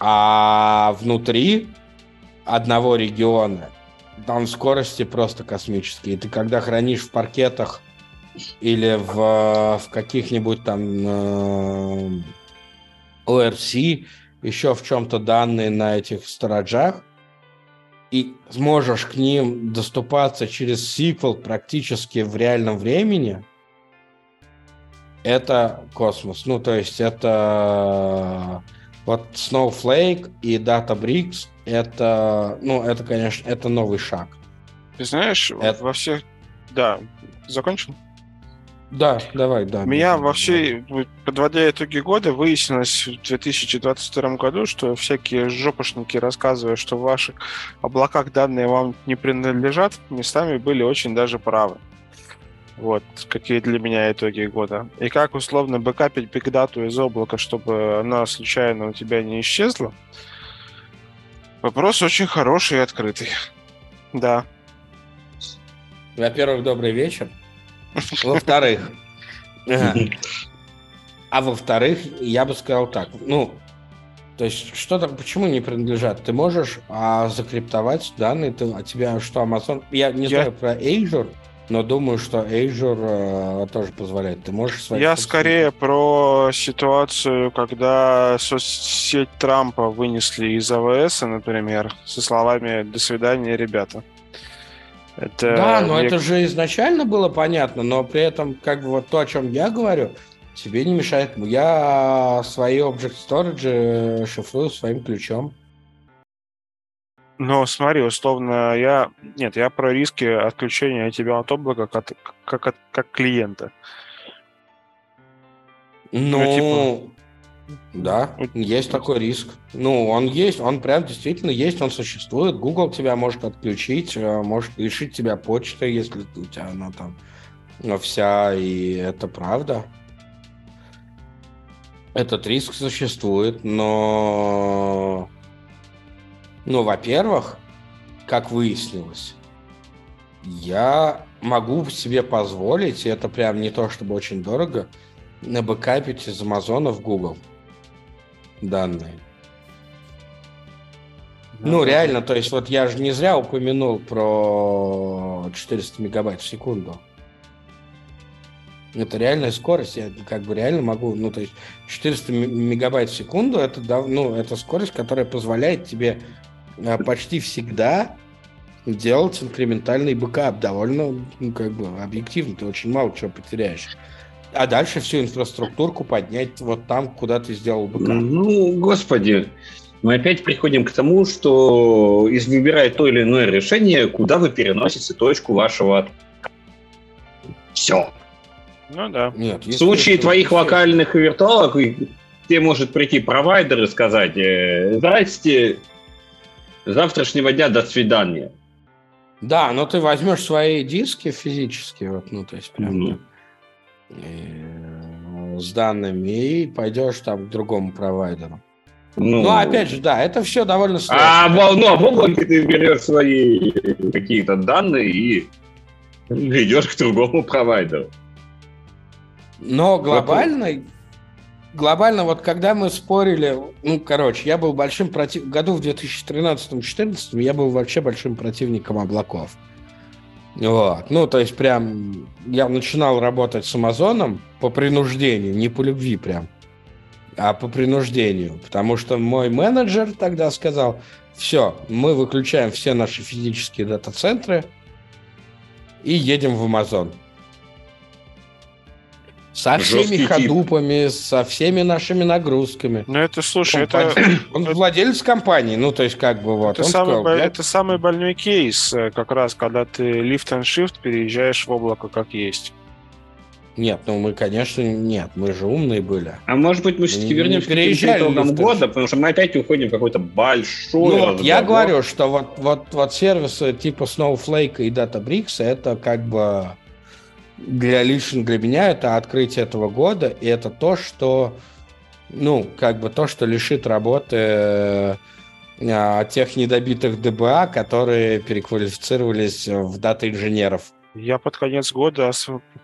А внутри одного региона там скорости просто космические. Ты когда хранишь в паркетах или в, в каких-нибудь там э, ORC, еще в чем-то данные на этих стоraджах, и сможешь к ним доступаться через сиквел практически в реальном времени, это космос. Ну, то есть это вот Snowflake и Databricks, это, ну, это, конечно, это новый шаг. Ты знаешь, это... во всех... Да, закончил? Да, давай, да. Меня да, во всей, подводя итоги года, выяснилось в 2022 году, что всякие жопошники, рассказывая, что в ваших облаках данные вам не принадлежат, местами были очень даже правы. Вот, какие для меня итоги года. И как условно бэкапить бигдату из облака, чтобы она случайно у тебя не исчезла, вопрос очень хороший и открытый. Да. Во-первых, добрый вечер. (laughs) Во-вторых, (laughs) а во-вторых, я бы сказал так, ну, то есть что-то, почему не принадлежат? Ты можешь а, закриптовать данные, ты, а тебя что, Amazon? Я не я... знаю про Azure, но думаю, что Azure э, тоже позволяет. Ты можешь свои Я скорее про ситуацию, когда соцсеть Трампа вынесли из АВС, например, со словами «До свидания, ребята». Это да, но мне... это же изначально было понятно, но при этом, как бы вот то, о чем я говорю, тебе не мешает. Я свои Object Storage шифрую своим ключом. Но смотри, условно, я... Нет, я про риски отключения тебя от облака как, как, как клиента. Ну, ну типа... Да, есть такой риск. Ну, он есть, он прям действительно есть, он существует. Google тебя может отключить, э, может лишить тебя почты, если у тебя она там вся, и это правда. Этот риск существует, но... Ну, во-первых, как выяснилось, я могу себе позволить, и это прям не то чтобы очень дорого, набэкапить из Амазона в Google данные. Ну, реально, то есть вот я же не зря упомянул про 400 мегабайт в секунду. Это реальная скорость, я как бы реально могу, ну, то есть 400 мегабайт в секунду, это, ну, это скорость, которая позволяет тебе почти всегда делать инкрементальный бэкап довольно, ну, как бы, объективно, ты очень мало чего потеряешь а дальше всю инфраструктурку поднять вот там, куда ты сделал бэкап. Ну, господи, мы опять приходим к тому, что из выбирая то или иное решение, куда вы переносите точку вашего все. Ну да. Нет, в случае твоих все... локальных виртуалок тебе может прийти провайдер и сказать, э, здрасте, завтрашнего дня до свидания. Да, но ты возьмешь свои диски физические, вот, ну, то есть прям... Mm-hmm Э, с данными и пойдешь там к другому провайдеру. Ну, ну опять же, да, это все довольно сложно. А ну, а в облаке ты берешь свои какие-то данные и идешь к другому провайдеру. Но глобально, глобально, вот когда мы спорили, ну, короче, я был большим против... году в 2013-2014 я был вообще большим противником облаков. Вот. Ну, то есть прям я начинал работать с Амазоном по принуждению, не по любви прям, а по принуждению. Потому что мой менеджер тогда сказал, все, мы выключаем все наши физические дата-центры и едем в Амазон. Со всеми ходупами, тип. со всеми нашими нагрузками. Ну это, слушай, он, это... Он владелец компании, ну то есть как бы вот. Это, самый, сказал, бо... это самый больной кейс, э, как раз, когда ты lift and shift переезжаешь в облако как есть. Нет, ну мы, конечно, нет, мы же умные были. А может быть, мы все-таки вернемся к итогам года, потому что мы опять уходим в какой-то большой Ну вот я говорю, что вот, вот, вот сервисы типа Snowflake и Databricks это как бы для лично для меня это открытие этого года, и это то, что, ну, как бы то, что лишит работы э, тех недобитых ДБА, которые переквалифицировались в дата-инженеров Я под конец года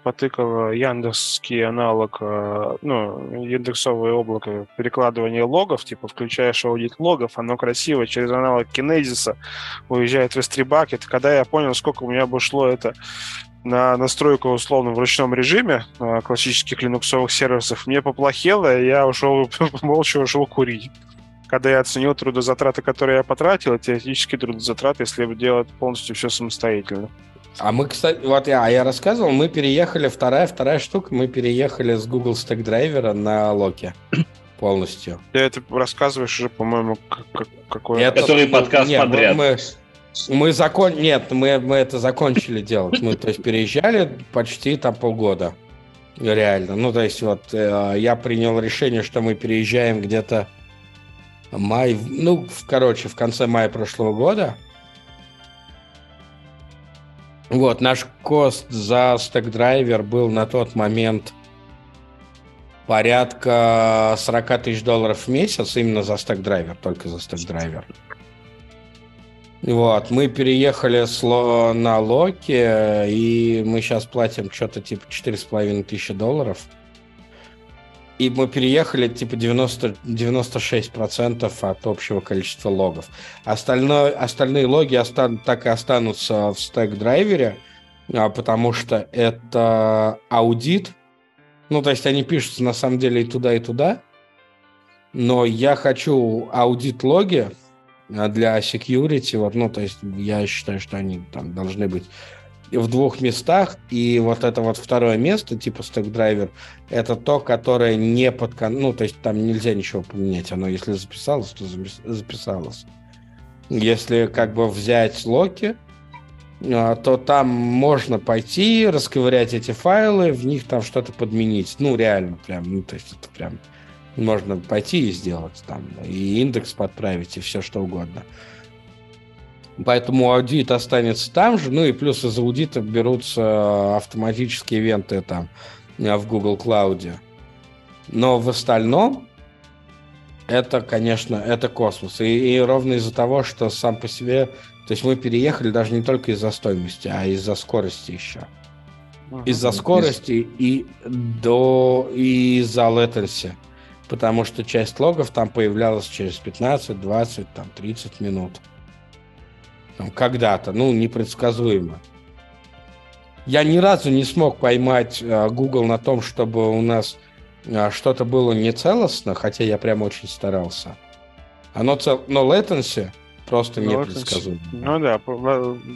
потыкал яндексский аналог, э, ну, индексовое облако перекладывания логов, типа включаешь аудит логов, оно красиво через аналог Kinesis уезжает в S3 Когда я понял, сколько у меня бы ушло это на настройку условно в ручном режиме э, классических линуксовых сервисов, мне поплохело, и я ушел, (laughs) молча ушел курить когда я оценил трудозатраты, которые я потратил, теоретические трудозатраты, если бы делать полностью все самостоятельно. А мы, кстати, вот я, а я рассказывал, мы переехали, вторая, вторая штука, мы переехали с Google Stack Driver на Локи (clears throat) полностью. Ты это рассказываешь уже, по-моему, как, какой... Это, Который подкаст нет, подряд. Мы, мы закон... Нет, мы, мы это закончили делать. Мы, то есть, переезжали почти там полгода. Реально. Ну, то есть, вот э, я принял решение, что мы переезжаем где-то май... Ну, в, короче, в конце мая прошлого года. Вот, наш cost за Stackdriver был на тот момент порядка 40 тысяч долларов в месяц именно за Stackdriver, только за Stackdriver. Вот, мы переехали с на Локи, и мы сейчас платим что-то типа 4,5 тысячи долларов. И мы переехали типа 90, 96% от общего количества логов. Остальное, остальные логи остан, так и останутся в стек-драйвере, а, потому что это аудит. Ну, то есть они пишутся на самом деле и туда, и туда. Но я хочу аудит-логи а, для security. Вот, ну, то есть я считаю, что они там должны быть в двух местах, и вот это вот второе место, типа стек-драйвер, это то, которое не под... Ну, то есть там нельзя ничего поменять, оно если записалось, то записалось. Если как бы взять локи, а, то там можно пойти, расковырять эти файлы, в них там что-то подменить. Ну, реально, прям, ну, то есть это прям можно пойти и сделать там, и индекс подправить, и все что угодно. Поэтому аудит останется там же. Ну и плюс из аудита берутся автоматические ивенты там э, в Google Cloud. Но в остальном это, конечно, это космос. И, и ровно из-за того, что сам по себе... То есть мы переехали даже не только из-за стоимости, а из-за скорости еще. Из-за скорости и до и из-за latency. Потому что часть логов там появлялась через 15, 20, там, 30 минут там, когда-то, ну, непредсказуемо. Я ни разу не смог поймать э, Google на том, чтобы у нас э, что-то было нецелостно, хотя я прям очень старался. Оно цел... Но latency просто но непредсказуемо. Ну да,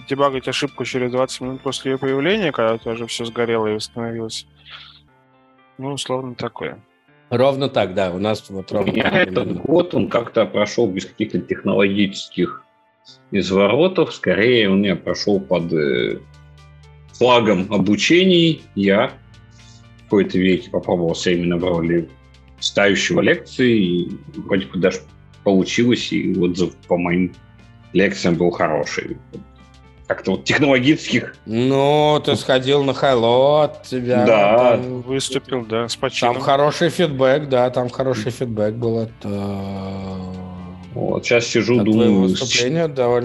дебагать ошибку через 20 минут после ее появления, когда уже все сгорело и восстановилось. Ну, условно такое. Ровно так, да, у нас вот ровно. У меня этот год, он как-то прошел без каких-то технологических из воротов. Скорее, он меня прошел под э, флагом обучений. Я в какой-то веке попробовался именно в роли ставящего лекции. И вроде бы даже получилось, и отзыв по моим лекциям был хороший. Как-то вот технологических. Ну, ты сходил на Хайлот, тебя да. там выступил, да, с почином. Там хороший фидбэк, да, там хороший фидбэк был от вот, сейчас сижу, От думаю, с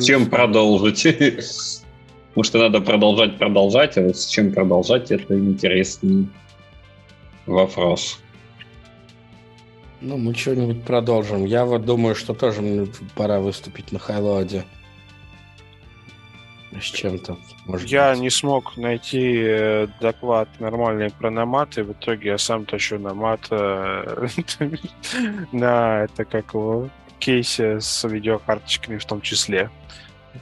чем продолжить. (laughs) Что надо продолжать, продолжать, а вот с чем продолжать, это интересный вопрос. Ну, мы что-нибудь продолжим. Я вот думаю, что тоже мне пора выступить на Хайлоде. С чем-то. Может я быть. не смог найти э, доклад нормальный про наматы. В итоге я сам тащу намат э, (laughs) на это как его кейсе с видеокарточками в том числе.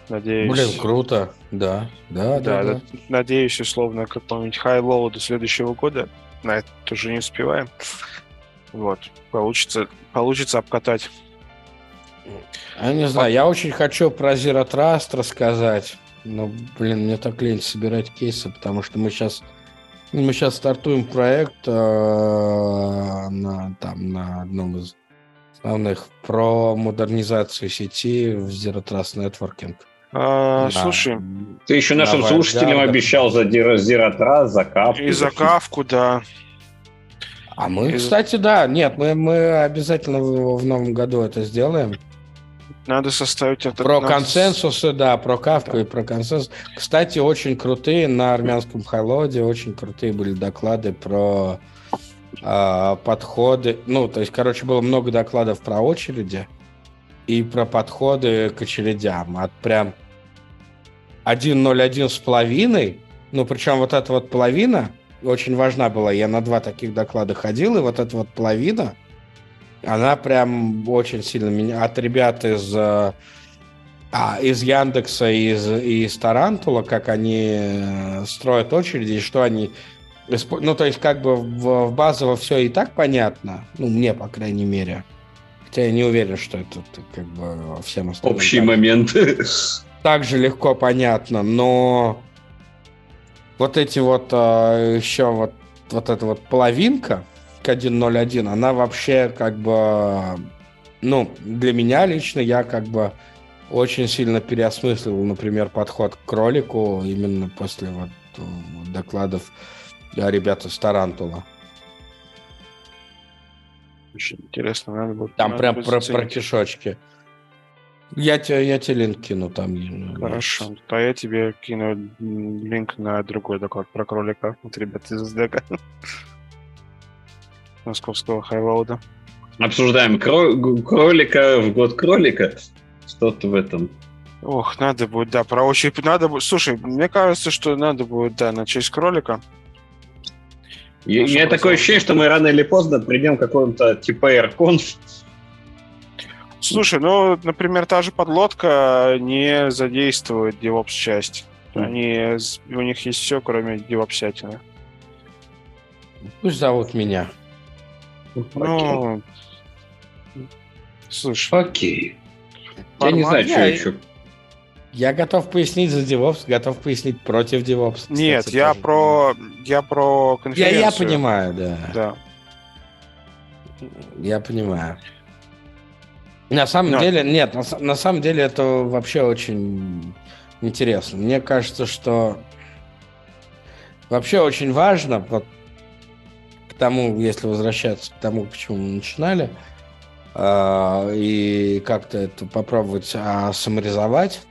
Надеюсь... Блин, круто. Да, да, да. да, да. Надеюсь, условно, какого-нибудь хай-лоу до следующего года. На это тоже не успеваем. Вот. Получится, получится обкатать. Я не знаю, я очень хочу про Zero Trust рассказать. Но, блин, мне так лень собирать кейсы, потому что мы сейчас мы сейчас стартуем проект э, на, там, на одном из основных про модернизацию сети в Zero Trust Networking. А, да. Слушай, ты еще нашим Давай, слушателям да, обещал да. за Zero Trust, за кавку. И за кавку, да. А мы, и... кстати, да, нет, мы, мы обязательно в, в новом году это сделаем. Надо составить это. Про консенсусы, да, про кавку да. и про консенсус. Кстати, очень крутые на армянском холоде, очень крутые были доклады про э, подходы. Ну, то есть, короче, было много докладов про очереди и про подходы к очередям. Вот прям 1.01 с половиной, ну, причем вот эта вот половина очень важна была. Я на два таких доклада ходил, и вот эта вот половина, она прям очень сильно меня... От ребят из, а, из Яндекса и из, из Tarantool а, как они э, строят очереди, и что они... Ну, то есть, как бы в, в базово все и так понятно, ну, мне, по крайней мере. Хотя я не уверен, что это как бы всем остальным. Общий момент. Так же легко понятно, но вот эти вот а, еще вот, вот эта вот половинка к 1.01, она вообще как бы, ну, для меня лично я как бы очень сильно переосмыслил, например, подход к кролику именно после вот докладов ребят из Тарантула. Очень интересно, надо будет. Там надо прям про, про кишочки. Я тебе, я тебе линк кину там. Хорошо. То я тебе кину линк на другой доклад про кролика от ребят из СДК. Московского хайлоуда. Обсуждаем кро- кролика в год кролика. Что-то в этом. Ох, надо будет, да, про очередь. Надо будет. Слушай, мне кажется, что надо будет, да, начать с кролика. Я, у меня такое ощущение, что мы рано или поздно придем к какому-то типа AirConf, Слушай, ну, например, та же подлодка не задействует DevOps часть. Они, у них есть все, кроме DevOps-сятины. Пусть зовут меня. Ну, слушай. Окей. Я не знаю, что еще. Я готов пояснить за DevOps, готов пояснить против DevOps. Кстати, Нет, я тоже. про, я про конференцию. Я, я понимаю, да. Да. Я понимаю. На самом Но... деле, нет, на, на самом деле это вообще очень интересно. Мне кажется, что вообще очень важно, вот тому, если возвращаться к тому, почему мы начинали, э, и как-то это попробовать а, саморизовать,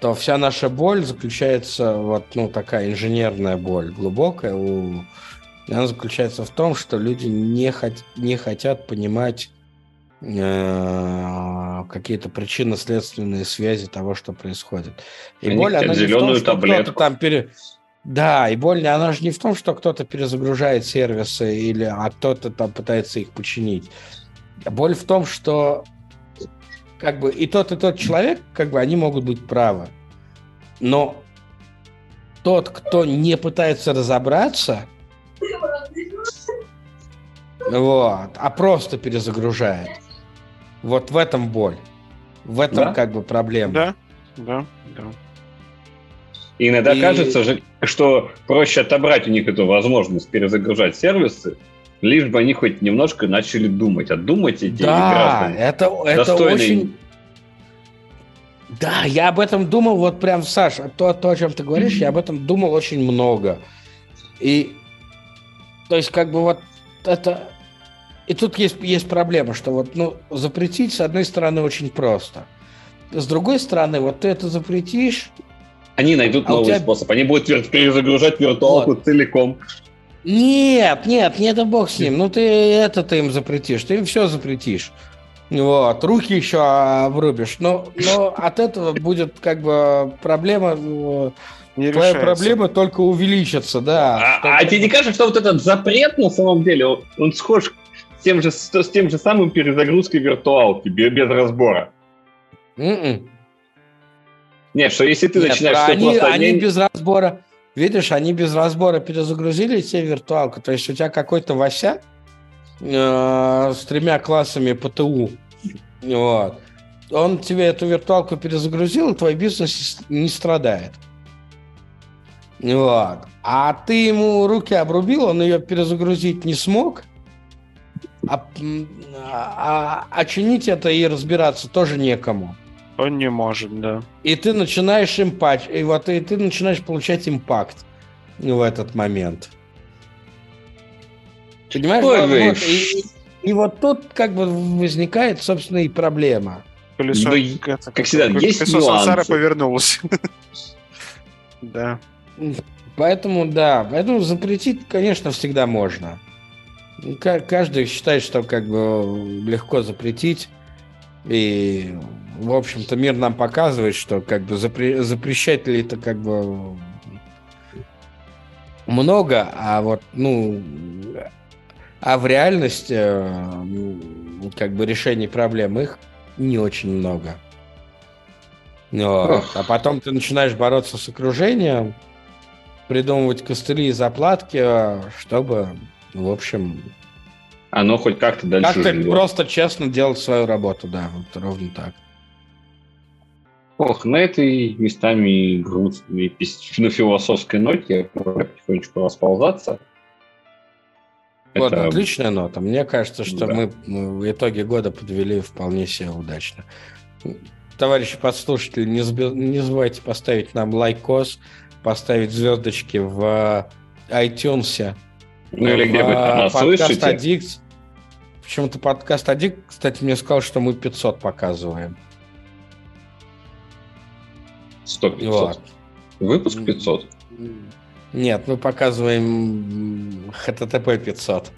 то вся наша боль заключается, вот, ну, такая инженерная боль, глубокая, у... она заключается в том, что люди не, хот... не хотят понимать Э, какие-то причинно-следственные связи того, что происходит. И Они боль, она не в том, что кто-то там пере... Да, и боль, она же не в том, что кто-то перезагружает сервисы, или, а кто-то там пытается их починить. Боль в том, что как бы и тот, и тот человек, как бы они могут быть правы. Но тот, кто не пытается разобраться, вот, а просто перезагружает, вот в этом боль. В этом да? как бы проблема. Да, да, да. И иногда и... кажется, же, что проще отобрать у них эту возможность перезагружать сервисы, лишь бы они хоть немножко начали думать. А думать эти да, это, это достойные... очень... Да, я об этом думал, вот прям, Саша, то, то о чем ты говоришь, mm-hmm. я об этом думал очень много. И, то есть, как бы вот это и тут есть, есть проблема, что вот, ну, запретить, с одной стороны, очень просто. С другой стороны, вот ты это запретишь... Они найдут а новый тебя... способ. Они будут перезагружать виртуалку вот. целиком. Нет, нет, не это бог с ним. Ну, ты это ты им запретишь. Ты им все запретишь. Вот, руки еще обрубишь. Но, но от этого будет как бы проблема... Э, не Твоя решается. проблема только увеличится, да. А, что... а тебе не кажется, что вот этот запрет на самом деле, он, он схож тем же, с, с тем же самым перезагрузкой виртуалки, без, без разбора. Mm-mm. Нет, что если ты Нет, начинаешь... Что они, просто... они без разбора... Видишь, они без разбора перезагрузили тебе виртуалку. То есть у тебя какой-то Вася э, с тремя классами ПТУ. Вот. Он тебе эту виртуалку перезагрузил, и твой бизнес не страдает. Вот. А ты ему руки обрубил, он ее перезагрузить не смог – а, а, а чинить это и разбираться тоже некому. Он не может, да. И ты начинаешь импач, и вот и ты начинаешь получать импакт в этот момент. Понимаешь? Ой, вот, и, И вот тут как бы возникает, собственно, и проблема. Колесо, Ну, это, как всегда, есть колесо нюансы. повернулось. (laughs) Да. Поэтому, да, поэтому запретить, конечно, всегда можно. Ка- Каждый считает, что как бы легко запретить. И, в общем-то, мир нам показывает, что как бы запре- запрещателей это как бы много, а вот, ну, а в реальности э, м, как бы решений проблем их не очень много. Вот. Ох. А потом ты начинаешь бороться с окружением, придумывать костыли и заплатки, э, чтобы, в общем, Оно хоть как-то дальше как-то живет. просто честно делать свою работу, да, вот ровно так. Ох, на этой местами грустной, философской ноте я потихонечку расползаться. Вот, Это- отличная нота. Мне кажется, что Да. мы, в итоге года подвели вполне себе удачно. Товарищи подслушатели, не, сби- не забывайте поставить нам лайкос, поставить звездочки в iTunes. Ну или где вы нас слышите? Почему-то подкаст Addict, кстати, мне сказал, что мы 500 показываем. 100 500. Вот. Выпуск 500. Нет, мы показываем HTTP 500.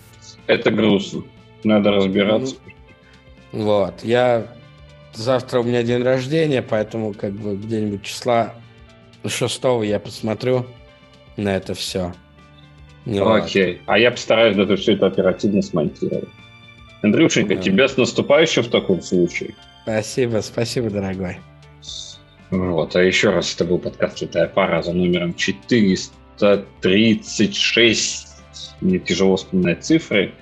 Это грустно. Надо разбираться. Вот, я... Завтра у меня день рождения, поэтому как бы где-нибудь числа 6 я посмотрю на это все. Окей. А я постараюсь даже все это оперативно смонтировать. Андрюшенька, Да. тебя с наступающим в таком случае. Спасибо, спасибо, дорогой. Вот, а еще раз это был подкаст «Святая пара» за номером 436. Мне тяжело вспоминать цифры.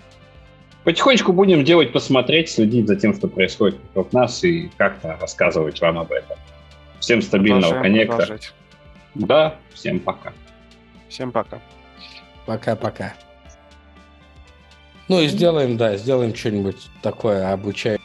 Потихонечку будем делать, посмотреть, следить за тем, что происходит вокруг нас и как-то рассказывать вам об этом. Всем стабильного коннекта. продолжать. Да, всем пока. Всем пока. Пока-пока. Ну и сделаем, да, сделаем что-нибудь такое обучающее.